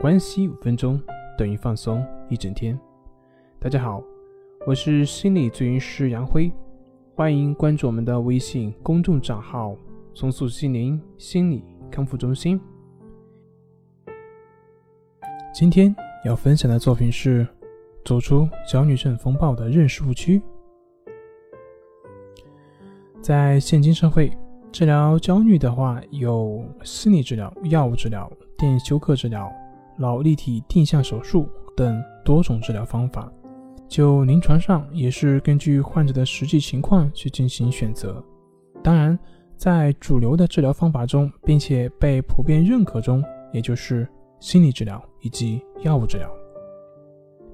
关系五分钟等于放松一整天。大家好，我是心理咨询师杨辉，欢迎关注我们的微信公众账号“重塑心灵心理康复中心”。今天要分享的作品是《走出焦虑症风暴的认识误区》。在现今社会，治疗焦虑的话，有心理治疗、药物治疗、电休克治疗。脑立体定向手术等多种治疗方法，就临床上也是根据患者的实际情况去进行选择。当然，在主流的治疗方法中，并且被普遍认可中，也就是心理治疗以及药物治疗。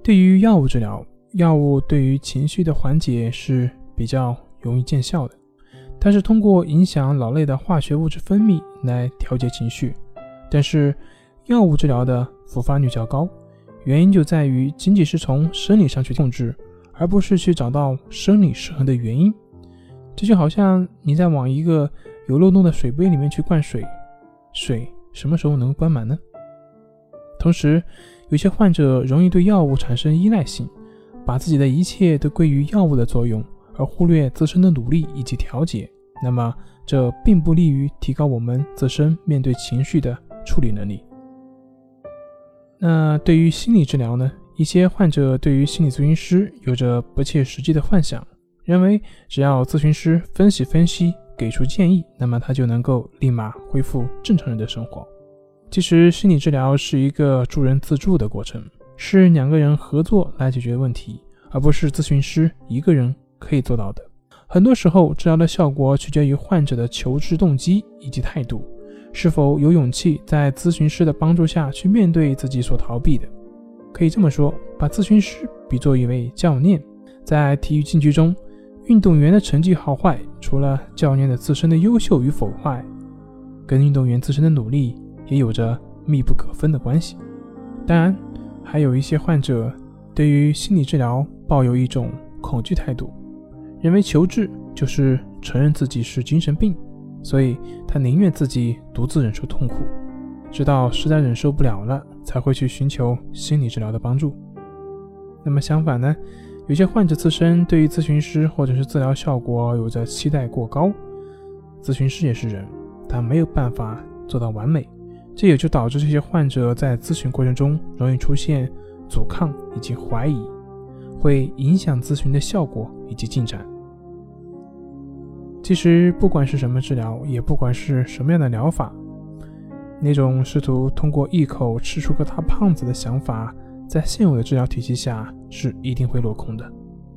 对于药物治疗，药物对于情绪的缓解是比较容易见效的，它是通过影响脑内的化学物质分泌来调节情绪，但是。药物治疗的复发率较高，原因就在于仅仅是从生理上去控制，而不是去找到生理失衡的原因。这就好像你在往一个有漏洞的水杯里面去灌水，水什么时候能灌满呢？同时，有些患者容易对药物产生依赖性，把自己的一切都归于药物的作用，而忽略自身的努力以及调节。那么，这并不利于提高我们自身面对情绪的处理能力。那对于心理治疗呢？一些患者对于心理咨询师有着不切实际的幻想，认为只要咨询师分析分析，给出建议，那么他就能够立马恢复正常人的生活。其实，心理治疗是一个助人自助的过程，是两个人合作来解决问题，而不是咨询师一个人可以做到的。很多时候，治疗的效果取决于患者的求治动机以及态度。是否有勇气在咨询师的帮助下去面对自己所逃避的？可以这么说，把咨询师比作一位教练。在体育竞技中，运动员的成绩好坏，除了教练的自身的优秀与否外，跟运动员自身的努力也有着密不可分的关系。当然，还有一些患者对于心理治疗抱有一种恐惧态度，认为求治就是承认自己是精神病。所以他宁愿自己独自忍受痛苦，直到实在忍受不了了，才会去寻求心理治疗的帮助。那么相反呢？有些患者自身对于咨询师或者是治疗效果有着期待过高，咨询师也是人，他没有办法做到完美，这也就导致这些患者在咨询过程中容易出现阻抗以及怀疑，会影响咨询的效果以及进展。其实，不管是什么治疗，也不管是什么样的疗法，那种试图通过一口吃出个大胖子的想法，在现有的治疗体系下是一定会落空的。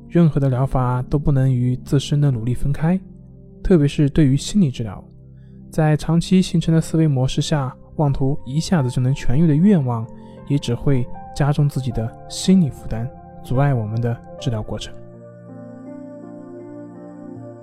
任何的疗法都不能与自身的努力分开，特别是对于心理治疗，在长期形成的思维模式下，妄图一下子就能痊愈的愿望，也只会加重自己的心理负担，阻碍我们的治疗过程。